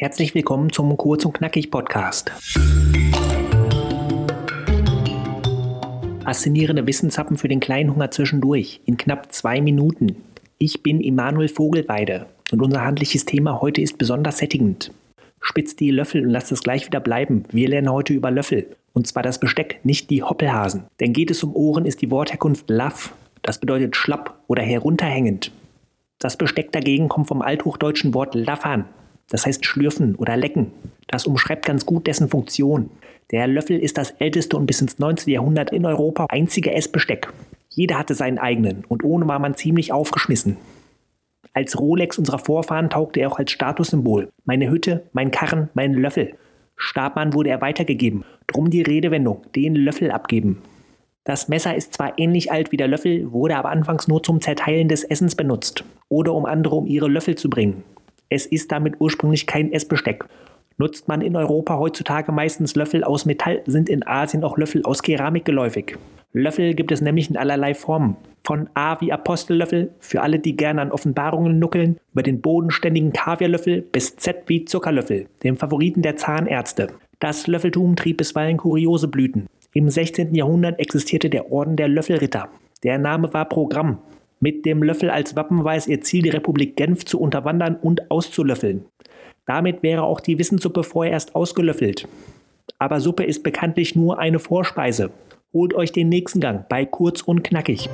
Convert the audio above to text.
Herzlich willkommen zum Kurz und Knackig Podcast. Faszinierende Wissenshappen für den kleinen Hunger zwischendurch in knapp zwei Minuten. Ich bin Emanuel Vogelweide und unser handliches Thema heute ist besonders sättigend. Spitzt die Löffel und lasst es gleich wieder bleiben. Wir lernen heute über Löffel. Und zwar das Besteck, nicht die Hoppelhasen. Denn geht es um Ohren, ist die Wortherkunft laff. Das bedeutet schlapp oder herunterhängend. Das Besteck dagegen kommt vom althochdeutschen Wort laffern. Das heißt schlürfen oder lecken. Das umschreibt ganz gut dessen Funktion. Der Löffel ist das älteste und bis ins 19. Jahrhundert in Europa einzige Essbesteck. Jeder hatte seinen eigenen und ohne war man ziemlich aufgeschmissen. Als Rolex unserer Vorfahren taugte er auch als Statussymbol. Meine Hütte, mein Karren, mein Löffel. Stabmann wurde er weitergegeben. Drum die Redewendung, den Löffel abgeben. Das Messer ist zwar ähnlich alt wie der Löffel, wurde aber anfangs nur zum Zerteilen des Essens benutzt oder um andere um ihre Löffel zu bringen. Es ist damit ursprünglich kein Essbesteck. Nutzt man in Europa heutzutage meistens Löffel aus Metall, sind in Asien auch Löffel aus Keramik geläufig. Löffel gibt es nämlich in allerlei Formen. Von A wie Apostellöffel, für alle, die gerne an Offenbarungen nuckeln, über den bodenständigen Kaviarlöffel bis Z wie Zuckerlöffel, dem Favoriten der Zahnärzte. Das Löffeltum trieb bisweilen kuriose Blüten. Im 16. Jahrhundert existierte der Orden der Löffelritter. Der Name war Programm. Mit dem Löffel als Wappen war es ihr Ziel, die Republik Genf zu unterwandern und auszulöffeln. Damit wäre auch die Wissenssuppe vorerst ausgelöffelt. Aber Suppe ist bekanntlich nur eine Vorspeise. Holt euch den nächsten Gang bei Kurz und Knackig.